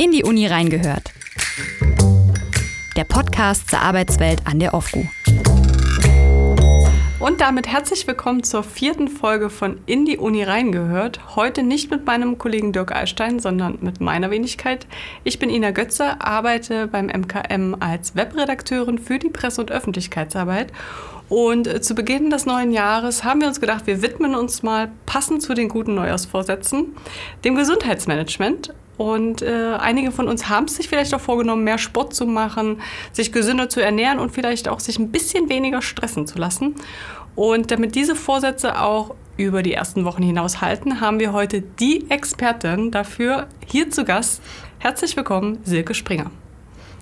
In die Uni reingehört. Der Podcast zur Arbeitswelt an der OFGU. Und damit herzlich willkommen zur vierten Folge von In die Uni reingehört. Heute nicht mit meinem Kollegen Dirk Alstein, sondern mit meiner Wenigkeit. Ich bin Ina Götze, arbeite beim MKM als Webredakteurin für die Presse- und Öffentlichkeitsarbeit. Und äh, zu Beginn des neuen Jahres haben wir uns gedacht, wir widmen uns mal passend zu den guten Neujahrsvorsätzen dem Gesundheitsmanagement. Und äh, einige von uns haben es sich vielleicht auch vorgenommen, mehr Sport zu machen, sich gesünder zu ernähren und vielleicht auch sich ein bisschen weniger stressen zu lassen. Und damit diese Vorsätze auch über die ersten Wochen hinaus halten, haben wir heute die Expertin dafür hier zu Gast. Herzlich willkommen, Silke Springer.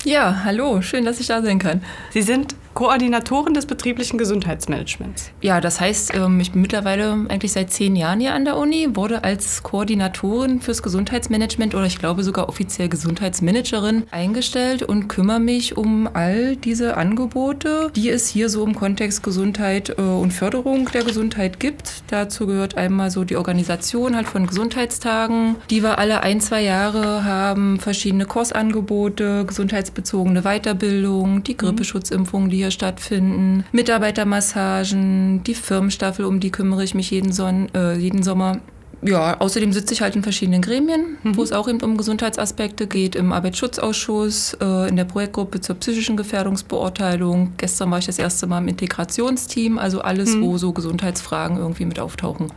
Ja, hallo, schön, dass ich da sein kann. Sie sind Koordinatorin des betrieblichen Gesundheitsmanagements. Ja, das heißt, ähm, ich bin mittlerweile eigentlich seit zehn Jahren hier an der Uni, wurde als Koordinatorin fürs Gesundheitsmanagement oder ich glaube sogar offiziell Gesundheitsmanagerin eingestellt und kümmere mich um all diese Angebote, die es hier so im Kontext Gesundheit äh, und Förderung der Gesundheit gibt. Dazu gehört einmal so die Organisation halt von Gesundheitstagen, die wir alle ein, zwei Jahre haben, verschiedene Kursangebote, gesundheitsbezogene Weiterbildung, die mhm. Grippeschutzimpfung, die hier stattfinden, Mitarbeitermassagen, die Firmenstaffel, um die kümmere ich mich jeden, Son äh, jeden Sommer. Ja, außerdem sitze ich halt in verschiedenen Gremien, mhm. wo es auch eben um Gesundheitsaspekte geht, im Arbeitsschutzausschuss, äh, in der Projektgruppe zur psychischen Gefährdungsbeurteilung. Gestern war ich das erste Mal im Integrationsteam, also alles, mhm. wo so Gesundheitsfragen irgendwie mit auftauchen.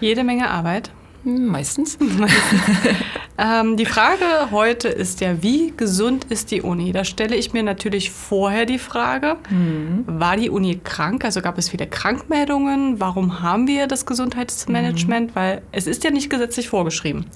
Jede Menge Arbeit. Meistens. ähm, die Frage heute ist ja, wie gesund ist die Uni? Da stelle ich mir natürlich vorher die Frage, mhm. war die Uni krank? Also gab es viele Krankmeldungen? Warum haben wir das Gesundheitsmanagement? Mhm. Weil es ist ja nicht gesetzlich vorgeschrieben.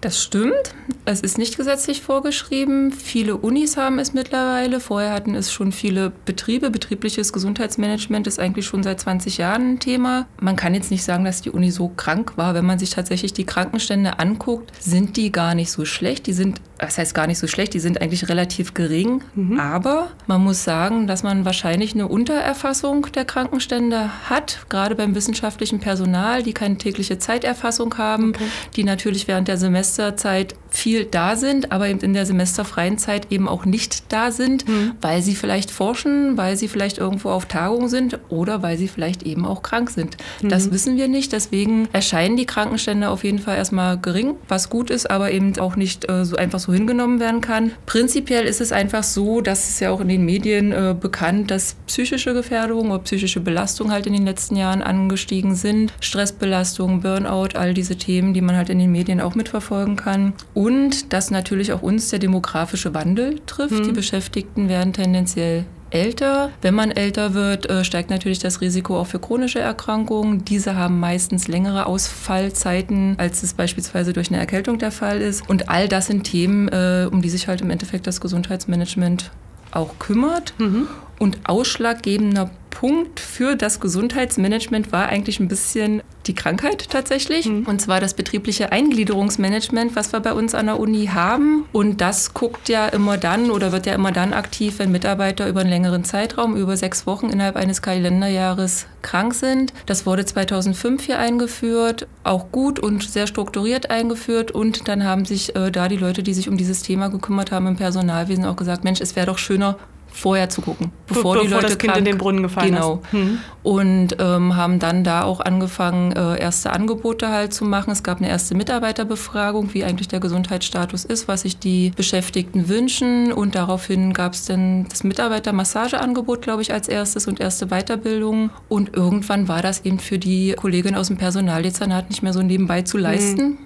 Das stimmt. Es ist nicht gesetzlich vorgeschrieben. Viele Unis haben es mittlerweile. Vorher hatten es schon viele Betriebe. Betriebliches Gesundheitsmanagement ist eigentlich schon seit 20 Jahren ein Thema. Man kann jetzt nicht sagen, dass die Uni so krank war. Wenn man sich tatsächlich die Krankenstände anguckt, sind die gar nicht so schlecht. Die sind, das heißt gar nicht so schlecht, die sind eigentlich relativ gering. Mhm. Aber man muss sagen, dass man wahrscheinlich eine Untererfassung der Krankenstände hat, gerade beim wissenschaftlichen Personal, die keine tägliche Zeiterfassung haben, okay. die natürlich während der Semester Semesterzeit viel da sind, aber eben in der semesterfreien Zeit eben auch nicht da sind, mhm. weil sie vielleicht forschen, weil sie vielleicht irgendwo auf Tagung sind oder weil sie vielleicht eben auch krank sind. Mhm. Das wissen wir nicht. Deswegen erscheinen die Krankenstände auf jeden Fall erstmal gering, was gut ist, aber eben auch nicht äh, so einfach so hingenommen werden kann. Prinzipiell ist es einfach so, dass es ja auch in den Medien äh, bekannt, dass psychische Gefährdung oder psychische Belastung halt in den letzten Jahren angestiegen sind. Stressbelastung, Burnout, all diese Themen, die man halt in den Medien auch mitverfolgt verfolgen kann. Und dass natürlich auch uns der demografische Wandel trifft. Mhm. Die Beschäftigten werden tendenziell älter. Wenn man älter wird, äh, steigt natürlich das Risiko auch für chronische Erkrankungen. Diese haben meistens längere Ausfallzeiten, als es beispielsweise durch eine Erkältung der Fall ist. Und all das sind Themen, äh, um die sich halt im Endeffekt das Gesundheitsmanagement auch kümmert. Mhm. Und ausschlaggebender Punkt für das Gesundheitsmanagement war eigentlich ein bisschen die Krankheit tatsächlich. Mhm. Und zwar das betriebliche Eingliederungsmanagement, was wir bei uns an der Uni haben. Und das guckt ja immer dann oder wird ja immer dann aktiv, wenn Mitarbeiter über einen längeren Zeitraum, über sechs Wochen innerhalb eines Kalenderjahres krank sind. Das wurde 2005 hier eingeführt, auch gut und sehr strukturiert eingeführt. Und dann haben sich äh, da die Leute, die sich um dieses Thema gekümmert haben im Personalwesen, auch gesagt, Mensch, es wäre doch schöner, vorher zu gucken, bevor, bevor die Leute das Kind krank, in den Brunnen gefallen genau. ist. Genau. Und ähm, haben dann da auch angefangen, äh, erste Angebote halt zu machen. Es gab eine erste Mitarbeiterbefragung, wie eigentlich der Gesundheitsstatus ist, was sich die Beschäftigten wünschen. Und daraufhin gab es dann das Mitarbeitermassageangebot, glaube ich, als erstes und erste Weiterbildung. Und irgendwann war das eben für die Kollegin aus dem Personaldezernat nicht mehr so nebenbei zu leisten. Mhm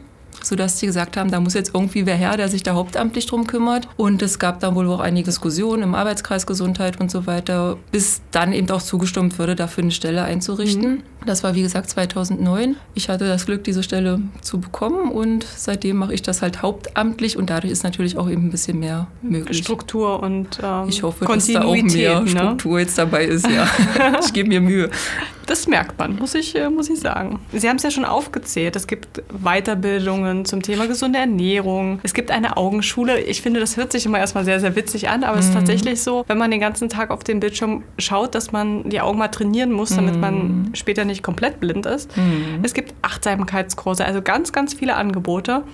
sodass sie gesagt haben, da muss jetzt irgendwie wer her, der sich da hauptamtlich drum kümmert. Und es gab dann wohl auch einige Diskussionen im Arbeitskreis Gesundheit und so weiter, bis dann eben auch zugestimmt wurde, dafür eine Stelle einzurichten. Mhm. Das war wie gesagt 2009. Ich hatte das Glück, diese Stelle zu bekommen und seitdem mache ich das halt hauptamtlich und dadurch ist natürlich auch eben ein bisschen mehr möglich. Struktur und ähm, Ich hoffe, dass da auch mehr ne? Struktur jetzt dabei ist, ja. ich gebe mir Mühe. Das merkt man, muss ich, äh, muss ich sagen. Sie haben es ja schon aufgezählt. Es gibt Weiterbildungen zum Thema gesunde Ernährung. Es gibt eine Augenschule. Ich finde, das hört sich immer erstmal sehr, sehr witzig an, aber mhm. es ist mhm. tatsächlich so, wenn man den ganzen Tag auf den Bildschirm schaut, dass man die Augen mal trainieren muss, damit mhm. man später nicht komplett blind ist. Mhm. Es gibt Achtsamkeitskurse, also ganz, ganz viele Angebote.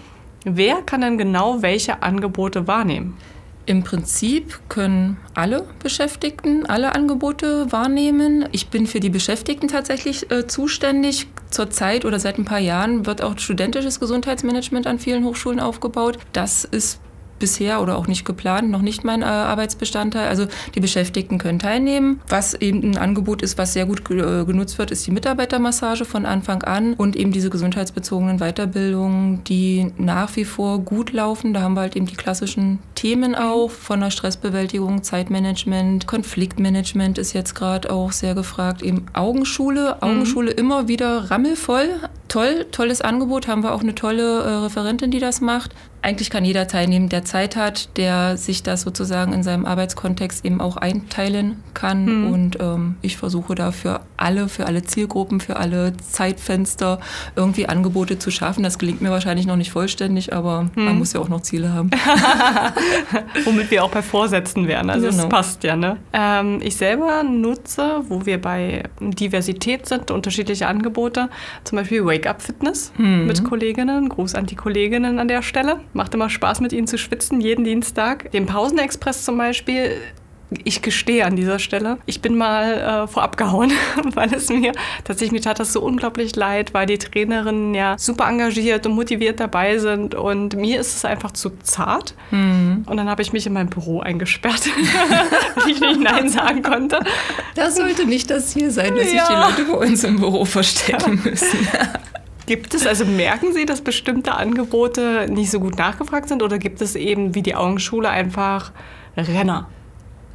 Wer kann denn genau welche Angebote wahrnehmen? Im Prinzip können alle Beschäftigten alle Angebote wahrnehmen. Ich bin für die Beschäftigten tatsächlich äh, zuständig. Zurzeit oder seit ein paar Jahren wird auch studentisches Gesundheitsmanagement an vielen Hochschulen aufgebaut. Das ist bisher oder auch nicht geplant, noch nicht mein äh, Arbeitsbestandteil. Also die Beschäftigten können teilnehmen. Was eben ein Angebot ist, was sehr gut äh, genutzt wird, ist die Mitarbeitermassage von Anfang an und eben diese gesundheitsbezogenen Weiterbildungen, die nach wie vor gut laufen. Da haben wir halt eben die klassischen Themen auch von der Stressbewältigung, Zeitmanagement, Konfliktmanagement ist jetzt gerade auch sehr gefragt. Eben Augenschule, mhm. Augenschule mhm. immer wieder rammelvoll. Toll, tolles Angebot, haben wir auch eine tolle äh, Referentin, die das macht eigentlich kann jeder teilnehmen, der Zeit hat, der sich das sozusagen in seinem Arbeitskontext eben auch einteilen kann. Mhm. Und ähm, ich versuche da für alle, für alle Zielgruppen, für alle Zeitfenster irgendwie Angebote zu schaffen. Das gelingt mir wahrscheinlich noch nicht vollständig, aber mhm. man muss ja auch noch Ziele haben. Womit wir auch bei Vorsätzen wären. Also genau. das passt ja. Ne? Ähm, ich selber nutze, wo wir bei Diversität sind, unterschiedliche Angebote, zum Beispiel Wake Up Fitness mhm. mit Kolleginnen. Gruß an die Kolleginnen an der Stelle. Macht immer Spaß, mit ihnen zu schwitzen, jeden Dienstag. Den Pausenexpress zum Beispiel ich gestehe an dieser Stelle, ich bin mal äh, vorab gehauen, weil es mir tatsächlich mir tat das so unglaublich leid, weil die Trainerinnen ja super engagiert und motiviert dabei sind und mir ist es einfach zu zart. Mhm. Und dann habe ich mich in mein Büro eingesperrt, weil ich nicht Nein sagen konnte. Das sollte nicht das Ziel sein, dass ja. sich die Leute bei uns im Büro verstecken müssen. Gibt es, also merken Sie, dass bestimmte Angebote nicht so gut nachgefragt sind oder gibt es eben wie die Augenschule einfach Renner?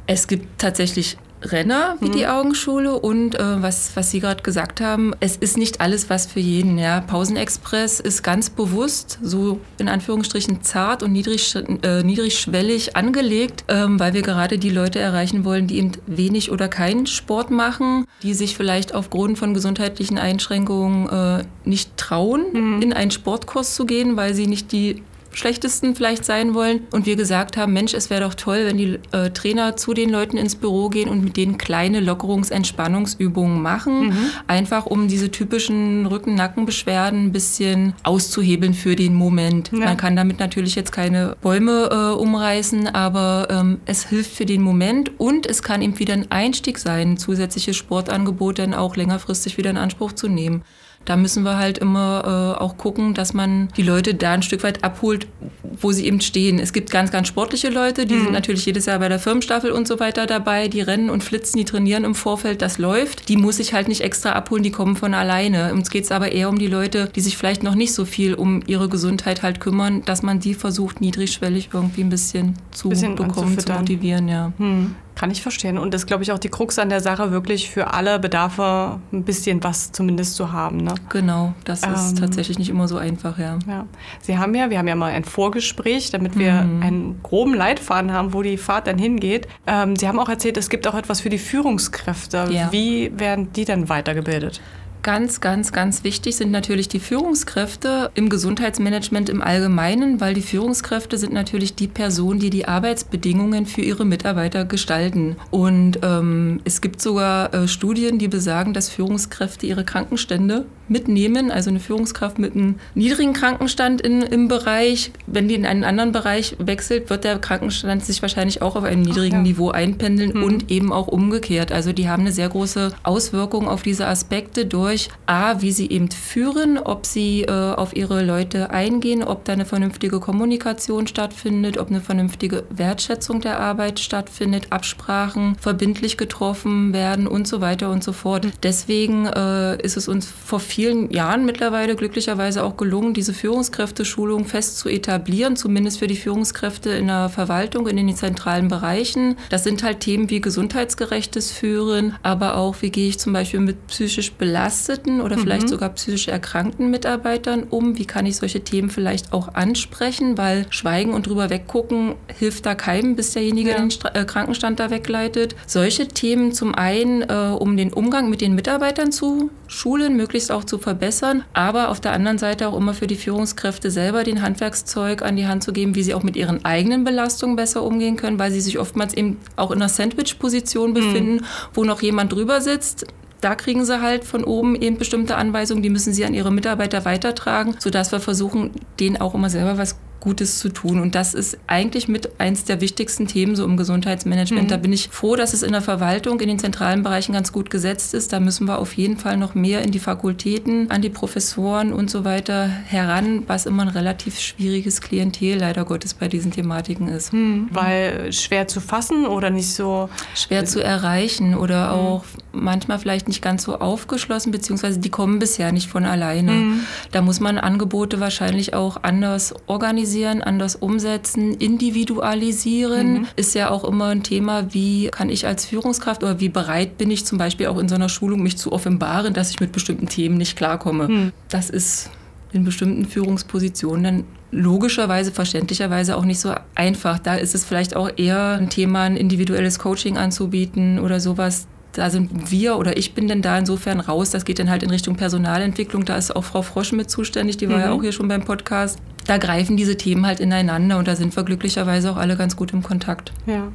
Es gibt tatsächlich Renner wie mhm. die Augenschule und äh, was, was Sie gerade gesagt haben, es ist nicht alles was für jeden. Ja. Pausenexpress ist ganz bewusst so in Anführungsstrichen zart und niedrig, äh, niedrigschwellig angelegt, ähm, weil wir gerade die Leute erreichen wollen, die eben wenig oder keinen Sport machen, die sich vielleicht aufgrund von gesundheitlichen Einschränkungen äh, nicht trauen, mhm. in einen Sportkurs zu gehen, weil sie nicht die schlechtesten vielleicht sein wollen. Und wir gesagt haben, Mensch, es wäre doch toll, wenn die äh, Trainer zu den Leuten ins Büro gehen und mit denen kleine Lockerungs-, Entspannungsübungen machen. Mhm. Einfach um diese typischen Rücken-Nackenbeschwerden ein bisschen auszuhebeln für den Moment. Ja. Man kann damit natürlich jetzt keine Bäume äh, umreißen, aber ähm, es hilft für den Moment und es kann eben wieder ein Einstieg sein, zusätzliche Sportangebote dann auch längerfristig wieder in Anspruch zu nehmen da müssen wir halt immer äh, auch gucken, dass man die Leute da ein Stück weit abholt, wo sie eben stehen. Es gibt ganz, ganz sportliche Leute, die mhm. sind natürlich jedes Jahr bei der Firmenstaffel und so weiter dabei, die rennen und flitzen, die trainieren im Vorfeld, das läuft. Die muss ich halt nicht extra abholen, die kommen von alleine. Uns geht es aber eher um die Leute, die sich vielleicht noch nicht so viel um ihre Gesundheit halt kümmern, dass man die versucht, niedrigschwellig irgendwie ein bisschen zu bisschen bekommen, zu motivieren, ja. Mhm. Kann ich verstehen. Und das ist, glaube ich, auch die Krux an der Sache, wirklich für alle Bedarfe ein bisschen was zumindest zu haben. Ne? Genau, das ist ähm, tatsächlich nicht immer so einfach, ja. ja. Sie haben ja, wir haben ja mal ein Vorgespräch, damit wir mhm. einen groben Leitfaden haben, wo die Fahrt dann hingeht. Ähm, Sie haben auch erzählt, es gibt auch etwas für die Führungskräfte. Ja. Wie werden die dann weitergebildet? Ganz, ganz, ganz wichtig sind natürlich die Führungskräfte im Gesundheitsmanagement im Allgemeinen, weil die Führungskräfte sind natürlich die Personen, die die Arbeitsbedingungen für ihre Mitarbeiter gestalten. Und ähm, es gibt sogar äh, Studien, die besagen, dass Führungskräfte ihre Krankenstände mitnehmen. Also eine Führungskraft mit einem niedrigen Krankenstand in, im Bereich, wenn die in einen anderen Bereich wechselt, wird der Krankenstand sich wahrscheinlich auch auf einem niedrigen ja. Niveau einpendeln mhm. und eben auch umgekehrt. Also die haben eine sehr große Auswirkung auf diese Aspekte durch durch A, wie sie eben führen, ob sie äh, auf ihre Leute eingehen, ob da eine vernünftige Kommunikation stattfindet, ob eine vernünftige Wertschätzung der Arbeit stattfindet, Absprachen verbindlich getroffen werden und so weiter und so fort. Deswegen äh, ist es uns vor vielen Jahren mittlerweile glücklicherweise auch gelungen, diese Führungskräfteschulung fest zu etablieren, zumindest für die Führungskräfte in der Verwaltung, in den zentralen Bereichen. Das sind halt Themen wie gesundheitsgerechtes Führen, aber auch wie gehe ich zum Beispiel mit psychisch belasteten belasteten oder mhm. vielleicht sogar psychisch erkrankten Mitarbeitern um? Wie kann ich solche Themen vielleicht auch ansprechen? Weil Schweigen und drüber weggucken hilft da keinem, bis derjenige ja. den Stra äh, Krankenstand da wegleitet. Solche Themen zum einen, äh, um den Umgang mit den Mitarbeitern zu schulen, möglichst auch zu verbessern, aber auf der anderen Seite auch immer für die Führungskräfte selber den Handwerkszeug an die Hand zu geben, wie sie auch mit ihren eigenen Belastungen besser umgehen können, weil sie sich oftmals eben auch in einer Sandwich-Position mhm. befinden, mhm. wo noch jemand drüber sitzt, da kriegen sie halt von oben eben bestimmte Anweisungen, die müssen sie an ihre Mitarbeiter weitertragen, sodass wir versuchen, denen auch immer selber was Gutes zu tun. Und das ist eigentlich mit eins der wichtigsten Themen so im Gesundheitsmanagement. Mhm. Da bin ich froh, dass es in der Verwaltung, in den zentralen Bereichen ganz gut gesetzt ist. Da müssen wir auf jeden Fall noch mehr in die Fakultäten, an die Professoren und so weiter heran, was immer ein relativ schwieriges Klientel leider Gottes bei diesen Thematiken ist. Mhm. Weil schwer zu fassen oder nicht so schwer zu erreichen oder mhm. auch manchmal vielleicht nicht ganz so aufgeschlossen, beziehungsweise die kommen bisher nicht von alleine. Mhm. Da muss man Angebote wahrscheinlich auch anders organisieren, anders umsetzen, individualisieren. Mhm. Ist ja auch immer ein Thema, wie kann ich als Führungskraft oder wie bereit bin ich zum Beispiel auch in so einer Schulung mich zu offenbaren, dass ich mit bestimmten Themen nicht klarkomme. Mhm. Das ist in bestimmten Führungspositionen dann logischerweise, verständlicherweise auch nicht so einfach. Da ist es vielleicht auch eher ein Thema, ein individuelles Coaching anzubieten oder sowas da sind wir oder ich bin denn da insofern raus. Das geht dann halt in Richtung Personalentwicklung. Da ist auch Frau Frosch mit zuständig, die war mhm. ja auch hier schon beim Podcast. Da greifen diese Themen halt ineinander und da sind wir glücklicherweise auch alle ganz gut im Kontakt. Ja,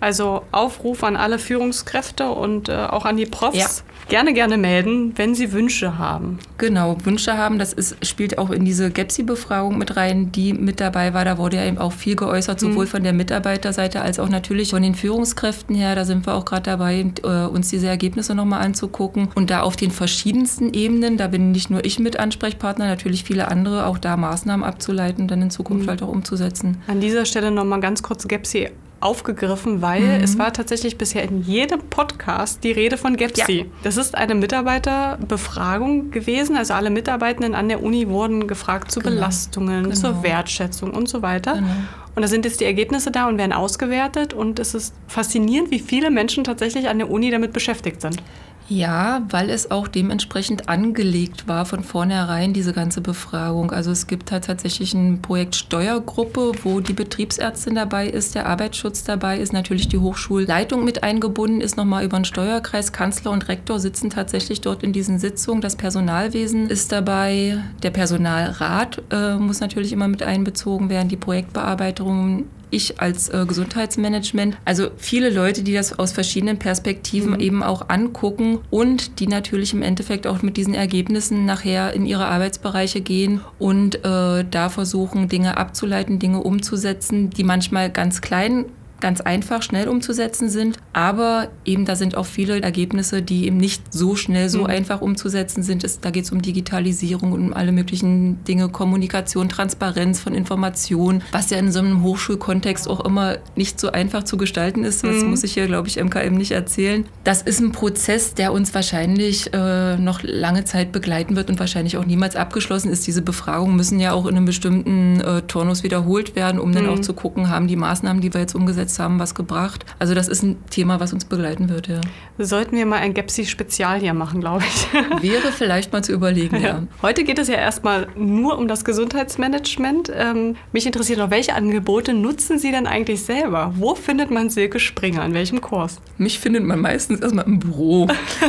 also Aufruf an alle Führungskräfte und äh, auch an die Profs. Ja. Gerne, gerne melden, wenn Sie Wünsche haben. Genau, Wünsche haben, das ist, spielt auch in diese GEPSI-Befragung mit rein, die mit dabei war. Da wurde ja eben auch viel geäußert, sowohl mhm. von der Mitarbeiterseite als auch natürlich von den Führungskräften her. Da sind wir auch gerade dabei, äh, uns diese Ergebnisse nochmal anzugucken. Und da auf den verschiedensten Ebenen, da bin nicht nur ich mit Ansprechpartner, natürlich viele andere, auch da Maßnahmen abzuleiten und dann in Zukunft mhm. halt auch umzusetzen. An dieser Stelle nochmal ganz kurz GEPSI aufgegriffen, weil mhm. es war tatsächlich bisher in jedem Podcast die Rede von GEPSI. Ja. Das ist eine Mitarbeiterbefragung gewesen. Also alle Mitarbeitenden an der Uni wurden gefragt zu genau. Belastungen, genau. zur Wertschätzung und so weiter. Genau. Und da sind jetzt die Ergebnisse da und werden ausgewertet. Und es ist faszinierend, wie viele Menschen tatsächlich an der Uni damit beschäftigt sind. Ja, weil es auch dementsprechend angelegt war von vornherein, diese ganze Befragung. Also es gibt halt tatsächlich ein Projekt Steuergruppe, wo die Betriebsärztin dabei ist, der Arbeitsschutz dabei ist, natürlich die Hochschulleitung mit eingebunden ist, nochmal über den Steuerkreis. Kanzler und Rektor sitzen tatsächlich dort in diesen Sitzungen. Das Personalwesen ist dabei. Der Personalrat äh, muss natürlich immer mit einbezogen werden, die Projektbearbeitung ich als äh, Gesundheitsmanagement. Also viele Leute, die das aus verschiedenen Perspektiven mhm. eben auch angucken und die natürlich im Endeffekt auch mit diesen Ergebnissen nachher in ihre Arbeitsbereiche gehen und äh, da versuchen, Dinge abzuleiten, Dinge umzusetzen, die manchmal ganz klein ganz einfach, schnell umzusetzen sind. Aber eben da sind auch viele Ergebnisse, die eben nicht so schnell, so mhm. einfach umzusetzen sind. Es, da geht es um Digitalisierung und um alle möglichen Dinge, Kommunikation, Transparenz von Informationen, was ja in so einem Hochschulkontext auch immer nicht so einfach zu gestalten ist. Das mhm. muss ich hier, glaube ich, MKM nicht erzählen. Das ist ein Prozess, der uns wahrscheinlich äh, noch lange Zeit begleiten wird und wahrscheinlich auch niemals abgeschlossen ist. Diese Befragungen müssen ja auch in einem bestimmten äh, Turnus wiederholt werden, um mhm. dann auch zu gucken, haben die Maßnahmen, die wir jetzt umgesetzt umgesetzt haben, was gebracht. Also das ist ein Thema, was uns begleiten wird, ja. Sollten wir mal ein Gepsi-Spezial hier machen, glaube ich. Wäre vielleicht mal zu überlegen, ja. ja. Heute geht es ja erstmal nur um das Gesundheitsmanagement. Ähm, mich interessiert noch, welche Angebote nutzen Sie denn eigentlich selber? Wo findet man Silke Springer? An welchem Kurs? Mich findet man meistens erstmal im Büro,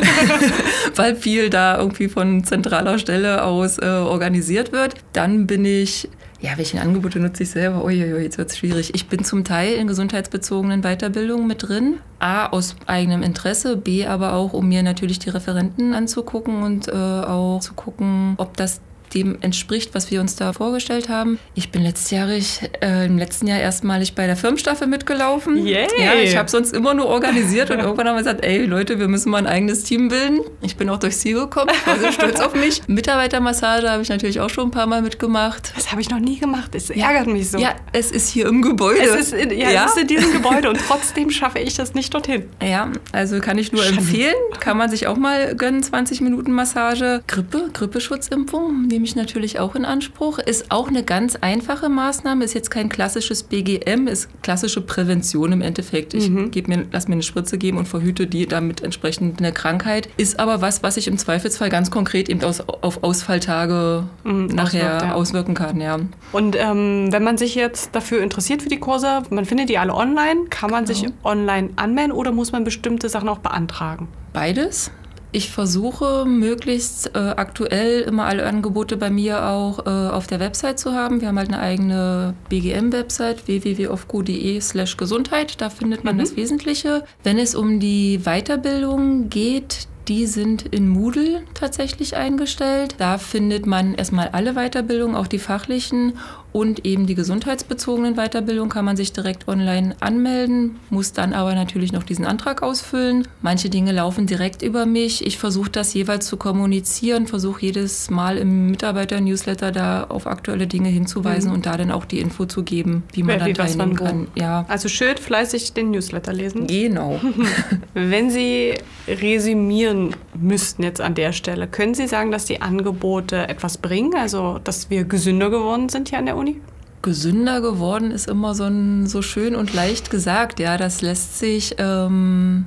weil viel da irgendwie von zentraler Stelle aus äh, organisiert wird. Dann bin ich ja, welche Angebote nutze ich selber? Uiuiui, jetzt wird es schwierig. Ich bin zum Teil in gesundheitsbezogenen Weiterbildungen mit drin. A, aus eigenem Interesse, B, aber auch, um mir natürlich die Referenten anzugucken und äh, auch zu gucken, ob das dem entspricht, was wir uns da vorgestellt haben. Ich bin letztjährig, äh, im letzten Jahr erstmalig bei der Firmenstaffel mitgelaufen. Yay. Ja, ich habe sonst immer nur organisiert und irgendwann haben wir gesagt, ey Leute, wir müssen mal ein eigenes Team bilden. Ich bin auch durchs Ziel gekommen, ich war sehr stolz auf mich. Mitarbeitermassage habe ich natürlich auch schon ein paar Mal mitgemacht. Das habe ich noch nie gemacht, es ärgert mich so. Ja, es ist hier im Gebäude. Es ist in, ja, ja? Es ist in diesem Gebäude und trotzdem schaffe ich das nicht dorthin. Ja, also kann ich nur Schande. empfehlen. Kann man sich auch mal gönnen, 20 Minuten Massage. Grippe, Grippeschutzimpfung nehme ich natürlich auch in Anspruch. Ist auch eine ganz einfache Maßnahme, ist jetzt kein klassisches BGM, ist klassische Prävention im Endeffekt. Ich mhm. mir, lass mir eine Spritze geben und verhüte die damit entsprechend eine Krankheit. Ist aber was, was sich im Zweifelsfall ganz konkret eben aus, auf Ausfalltage mhm, nachher auswirkt, ja. auswirken kann. Ja. Und ähm, wenn man sich jetzt dafür interessiert für die Kurse, man findet die alle online, kann man genau. sich online anmelden oder muss man bestimmte Sachen auch beantragen? Beides. Ich versuche möglichst äh, aktuell immer alle Angebote bei mir auch äh, auf der Website zu haben. Wir haben halt eine eigene BGM-Website www.ofgu.de slash Gesundheit. Da findet man mhm. das Wesentliche. Wenn es um die Weiterbildung geht, die sind in Moodle tatsächlich eingestellt. Da findet man erstmal alle Weiterbildungen, auch die fachlichen und eben die gesundheitsbezogenen Weiterbildung kann man sich direkt online anmelden, muss dann aber natürlich noch diesen Antrag ausfüllen. Manche Dinge laufen direkt über mich. Ich versuche das jeweils zu kommunizieren, versuche jedes Mal im Mitarbeiter-Newsletter da auf aktuelle Dinge hinzuweisen mhm. und da dann auch die Info zu geben, wie man Wer, dann teilnehmen kann. Ja. Also schön fleißig den Newsletter lesen. Genau. Wenn Sie resümieren müssten jetzt an der Stelle, können Sie sagen, dass die Angebote etwas bringen? Also, dass wir gesünder geworden sind hier an der Uni? Gesünder geworden ist immer so, ein, so schön und leicht gesagt. Ja, das lässt sich ähm,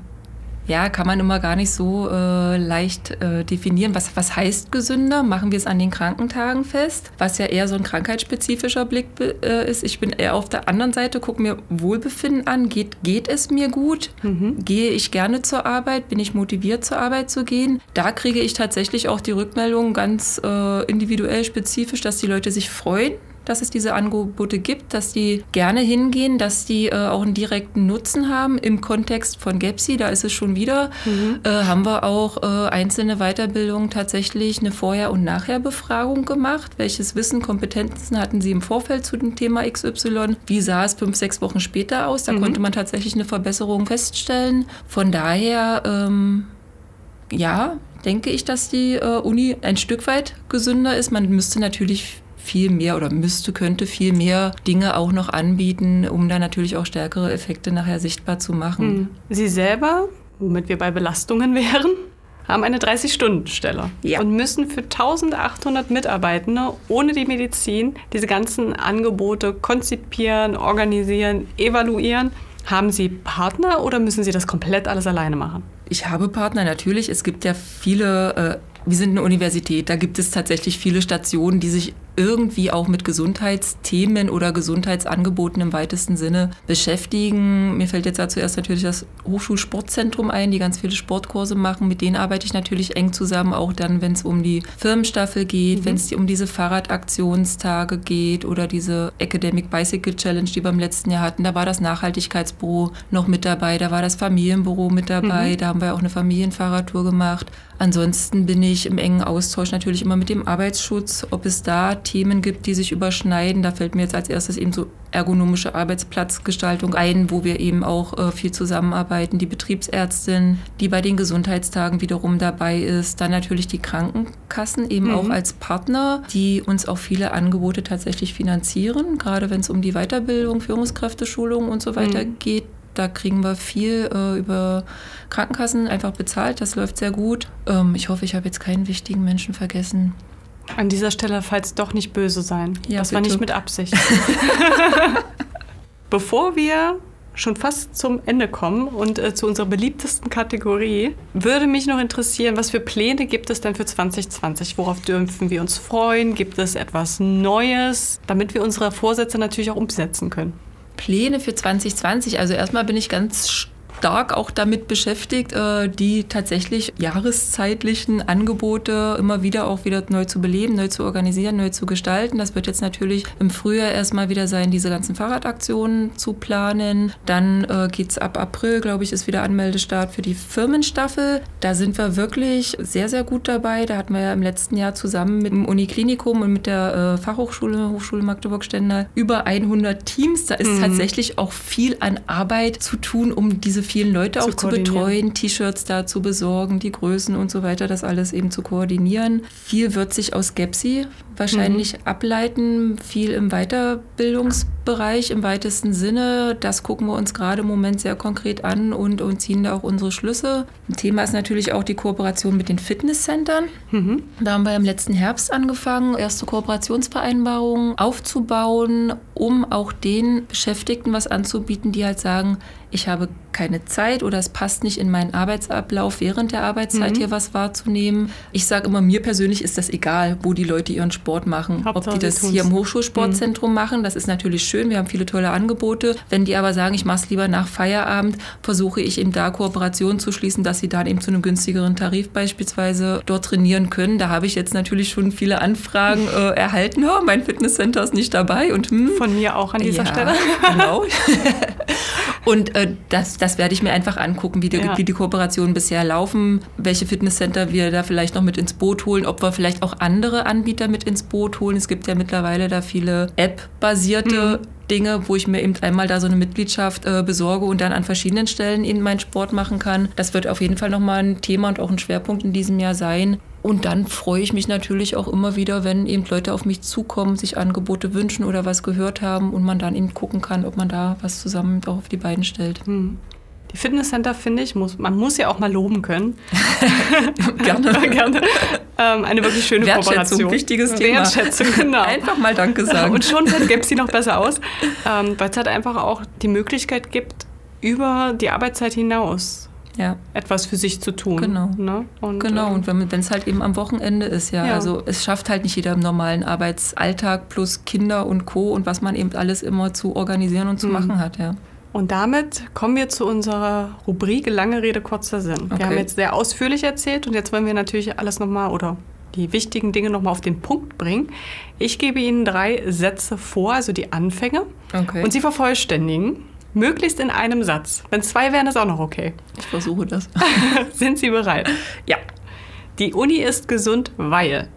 ja, kann man immer gar nicht so äh, leicht äh, definieren. Was, was heißt gesünder? Machen wir es an den Krankentagen fest, was ja eher so ein krankheitsspezifischer Blick äh, ist. Ich bin eher auf der anderen Seite, gucke mir Wohlbefinden an. Geht, geht es mir gut? Mhm. Gehe ich gerne zur Arbeit? Bin ich motiviert, zur Arbeit zu gehen? Da kriege ich tatsächlich auch die Rückmeldung ganz äh, individuell spezifisch, dass die Leute sich freuen, dass es diese Angebote gibt, dass die gerne hingehen, dass die äh, auch einen direkten Nutzen haben. Im Kontext von GEPSI, da ist es schon wieder, mhm. äh, haben wir auch äh, einzelne Weiterbildungen tatsächlich eine Vorher- und Nachher-Befragung gemacht. Welches Wissen, Kompetenzen hatten sie im Vorfeld zu dem Thema XY? Wie sah es fünf, sechs Wochen später aus? Da mhm. konnte man tatsächlich eine Verbesserung feststellen. Von daher, ähm, ja, denke ich, dass die äh, Uni ein Stück weit gesünder ist. Man müsste natürlich viel mehr oder müsste, könnte viel mehr Dinge auch noch anbieten, um da natürlich auch stärkere Effekte nachher sichtbar zu machen. Hm. Sie selber, womit wir bei Belastungen wären, haben eine 30-Stunden-Stelle ja. und müssen für 1800 Mitarbeitende ohne die Medizin diese ganzen Angebote konzipieren, organisieren, evaluieren. Haben Sie Partner oder müssen Sie das komplett alles alleine machen? Ich habe Partner, natürlich. Es gibt ja viele äh, wir sind eine Universität, da gibt es tatsächlich viele Stationen, die sich irgendwie auch mit Gesundheitsthemen oder Gesundheitsangeboten im weitesten Sinne beschäftigen. Mir fällt jetzt da zuerst natürlich das Hochschulsportzentrum ein, die ganz viele Sportkurse machen. Mit denen arbeite ich natürlich eng zusammen, auch dann, wenn es um die Firmenstaffel geht, mhm. wenn es um diese Fahrradaktionstage geht oder diese Academic Bicycle Challenge, die wir im letzten Jahr hatten. Da war das Nachhaltigkeitsbüro noch mit dabei, da war das Familienbüro mit dabei, mhm. da haben wir auch eine Familienfahrradtour gemacht. Ansonsten bin ich im engen Austausch natürlich immer mit dem Arbeitsschutz, ob es da Themen gibt, die sich überschneiden. Da fällt mir jetzt als erstes eben so ergonomische Arbeitsplatzgestaltung ein, wo wir eben auch äh, viel zusammenarbeiten. Die Betriebsärztin, die bei den Gesundheitstagen wiederum dabei ist. Dann natürlich die Krankenkassen eben mhm. auch als Partner, die uns auch viele Angebote tatsächlich finanzieren, gerade wenn es um die Weiterbildung, Führungskräfteschulung und so weiter mhm. geht. Da kriegen wir viel äh, über Krankenkassen einfach bezahlt. Das läuft sehr gut. Ähm, ich hoffe, ich habe jetzt keinen wichtigen Menschen vergessen. An dieser Stelle, falls doch nicht böse sein. Ja, das bitte. war nicht mit Absicht. Bevor wir schon fast zum Ende kommen und äh, zu unserer beliebtesten Kategorie, würde mich noch interessieren, was für Pläne gibt es denn für 2020? Worauf dürfen wir uns freuen? Gibt es etwas Neues, damit wir unsere Vorsätze natürlich auch umsetzen können? Pläne für 2020. Also erstmal bin ich ganz stark auch damit beschäftigt, äh, die tatsächlich jahreszeitlichen Angebote immer wieder auch wieder neu zu beleben, neu zu organisieren, neu zu gestalten. Das wird jetzt natürlich im Frühjahr erstmal wieder sein, diese ganzen Fahrradaktionen zu planen. Dann äh, geht es ab April, glaube ich, ist wieder Anmeldestart für die Firmenstaffel. Da sind wir wirklich sehr, sehr gut dabei. Da hatten wir ja im letzten Jahr zusammen mit dem Uniklinikum und mit der äh, Fachhochschule, Hochschule Magdeburg-Stendal, über 100 Teams. Da ist mhm. tatsächlich auch viel an Arbeit zu tun, um diese vielen Leute zu auch zu betreuen, T-Shirts da zu besorgen, die Größen und so weiter, das alles eben zu koordinieren. Viel wird sich aus Gepsi wahrscheinlich mhm. ableiten, viel im Weiterbildungsbereich im weitesten Sinne. Das gucken wir uns gerade im Moment sehr konkret an und, und ziehen da auch unsere Schlüsse. Ein Thema ist natürlich auch die Kooperation mit den Fitnesscentern. Mhm. Da haben wir im letzten Herbst angefangen, erste Kooperationsvereinbarungen aufzubauen, um auch den Beschäftigten was anzubieten, die halt sagen, ich habe keine Zeit oder es passt nicht in meinen Arbeitsablauf während der Arbeitszeit mhm. hier was wahrzunehmen. Ich sage immer, mir persönlich ist das egal, wo die Leute ihren Sport machen. Hauptsache Ob die das hier im Hochschulsportzentrum mhm. machen, das ist natürlich schön. Wir haben viele tolle Angebote. Wenn die aber sagen, ich mache es lieber nach Feierabend, versuche ich eben da Kooperationen zu schließen, dass sie dann eben zu einem günstigeren Tarif beispielsweise dort trainieren können. Da habe ich jetzt natürlich schon viele Anfragen äh, erhalten. Oh, mein Fitnesscenter ist nicht dabei. Und, hm, Von mir auch an dieser ja, Stelle. Genau. Und äh, das, das werde ich mir einfach angucken, wie die, Ja. wie die Kooperationen bisher laufen, welche Fitnesscenter wir da vielleicht noch mit ins Boot holen, ob wir vielleicht auch andere Anbieter mit ins Boot holen. Es gibt ja mittlerweile da viele App-basierte Dinge, wo ich mir eben einmal da so eine Mitgliedschaft äh, besorge und dann an verschiedenen Stellen in meinen Sport machen kann. Das wird auf jeden Fall nochmal ein Thema und auch ein Schwerpunkt in diesem Jahr sein. Und dann freue ich mich natürlich auch immer wieder, wenn eben Leute auf mich zukommen, sich Angebote wünschen oder was gehört haben und man dann eben gucken kann, ob man da was zusammen auch auf die beiden stellt. Die Fitnesscenter, finde ich, muss, man muss ja auch mal loben können. Gerne. Gerne. Ähm, eine wirklich schöne Wertschätzung, Kooperation. wichtiges Thema. Wertschätzung, genau. Einfach mal Danke sagen. Und schon gäbe es sie noch besser aus, ähm, weil es halt einfach auch die Möglichkeit gibt, über die Arbeitszeit hinaus ja, etwas für sich zu tun. Genau. Ne? Und, genau. ähm, Und wenn es halt eben am Wochenende ist, ja. Ja. Also es schafft halt nicht jeder im normalen Arbeitsalltag plus Kinder und Co. und was man eben alles immer zu organisieren und zu Mhm. machen hat, ja. Und damit kommen wir zu unserer Rubrik Lange Rede, kurzer Sinn. Wir Okay. haben jetzt sehr ausführlich erzählt und jetzt wollen wir natürlich alles nochmal oder die wichtigen Dinge nochmal auf den Punkt bringen. Ich gebe Ihnen drei Sätze vor, also die Anfänge, Okay. und Sie vervollständigen, möglichst in einem Satz. Wenn zwei wären, ist auch noch okay. ich versuche das. Sind Sie bereit? ja. Die Uni ist gesund, weil.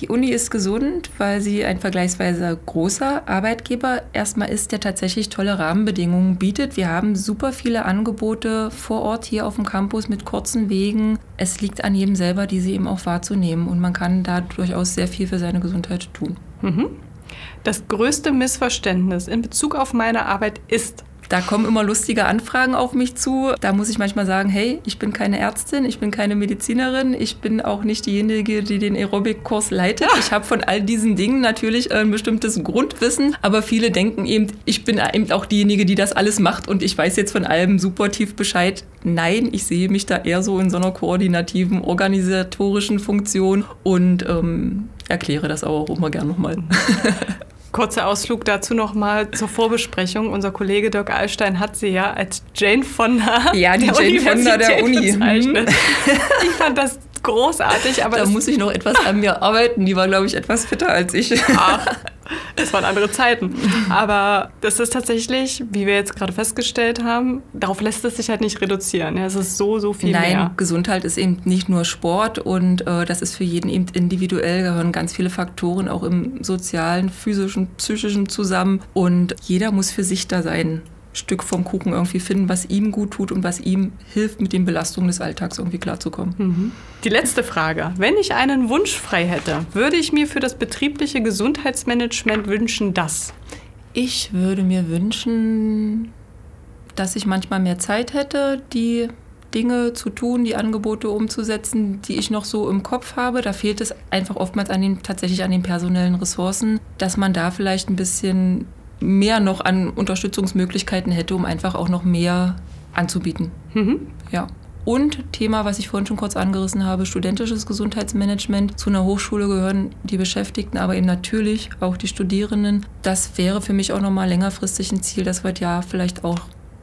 Die Uni ist gesund, weil sie ein vergleichsweise großer Arbeitgeber erstmal ist, der tatsächlich tolle Rahmenbedingungen bietet. Wir haben super viele Angebote vor Ort hier auf dem Campus mit kurzen Wegen. Es liegt an jedem selber, diese eben auch wahrzunehmen. Und man kann da durchaus sehr viel für seine Gesundheit tun. Das größte Missverständnis in Bezug auf meine Arbeit ist. Da kommen immer lustige Anfragen auf mich zu. Da muss ich manchmal sagen, hey, ich bin keine Ärztin, ich bin keine Medizinerin, ich bin auch nicht diejenige, die den Aerobic-Kurs leitet. Ich habe von all diesen Dingen natürlich ein bestimmtes Grundwissen, aber viele denken eben, ich bin eben auch diejenige, die das alles macht und ich weiß jetzt von allem super tief Bescheid. Nein, ich sehe mich da eher so in so einer koordinativen, organisatorischen Funktion und ähm, erkläre das aber auch immer gern nochmal. Kurzer Ausflug dazu nochmal zur Vorbesprechung. Unser Kollege Dirk Alstein hat sie ja als Jane Fonda Ja, die der Jane Fonda der Uni. Mhm. bezeichnet. Ich fand das großartig, aber Da muss ich noch etwas an mir arbeiten. Die war, glaube ich, etwas fitter als ich. ach, das waren andere Zeiten. Aber das ist tatsächlich, wie wir jetzt gerade festgestellt haben, darauf lässt es sich halt nicht reduzieren. Es ist so, so viel Nein, mehr. Gesundheit ist eben nicht nur Sport und äh, das ist für jeden eben individuell, gehören ganz viele Faktoren auch im sozialen, physischen, psychischen zusammen und jeder muss für sich da sein Stück vom Kuchen irgendwie finden, was ihm gut tut und was ihm hilft, mit den Belastungen des Alltags irgendwie klarzukommen. Die letzte Frage. Wenn ich einen Wunsch frei hätte, würde ich mir für das betriebliche Gesundheitsmanagement wünschen, dass. Ich würde mir wünschen, dass ich manchmal mehr Zeit hätte, die Dinge zu tun, die Angebote umzusetzen, die ich noch so im Kopf habe. Da fehlt es einfach oftmals an den, tatsächlich an den personellen Ressourcen, dass man da vielleicht ein bisschen mehr noch an Unterstützungsmöglichkeiten hätte, um einfach auch noch mehr anzubieten. Mhm. Ja. Und Thema, was ich vorhin schon kurz angerissen habe, studentisches Gesundheitsmanagement. Zu einer Hochschule gehören die Beschäftigten, aber eben natürlich auch die Studierenden. Das wäre für mich auch nochmal längerfristig ein Ziel, dass wir ja vielleicht auch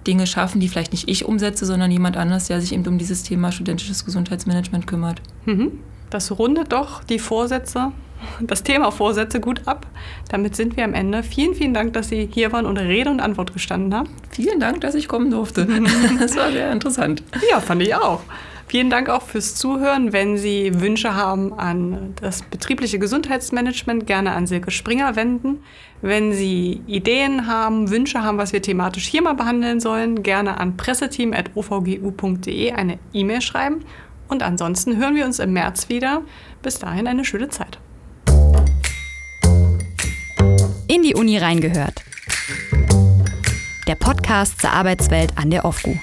Dinge schaffen, die vielleicht nicht ich umsetze, sondern jemand anders, der sich eben um dieses Thema studentisches Gesundheitsmanagement kümmert. Mhm. Das rundet doch die Vorsätze, das Thema Vorsätze gut ab. Damit sind wir am Ende. Vielen, vielen Dank, dass Sie hier waren und Rede und Antwort gestanden haben. Vielen Dank, dass ich kommen durfte. Das war sehr interessant. Ja, fand ich auch. Vielen Dank auch fürs Zuhören. Wenn Sie Wünsche haben an das betriebliche Gesundheitsmanagement, gerne an Silke Springer wenden. Wenn Sie Ideen haben, Wünsche haben, was wir thematisch hier mal behandeln sollen, gerne an presseteam.ovgu.de eine E-Mail schreiben. Und ansonsten hören wir uns im März wieder. Bis dahin eine schöne Zeit. In die Uni reingehört. Der Podcast zur Arbeitswelt an der OFGU.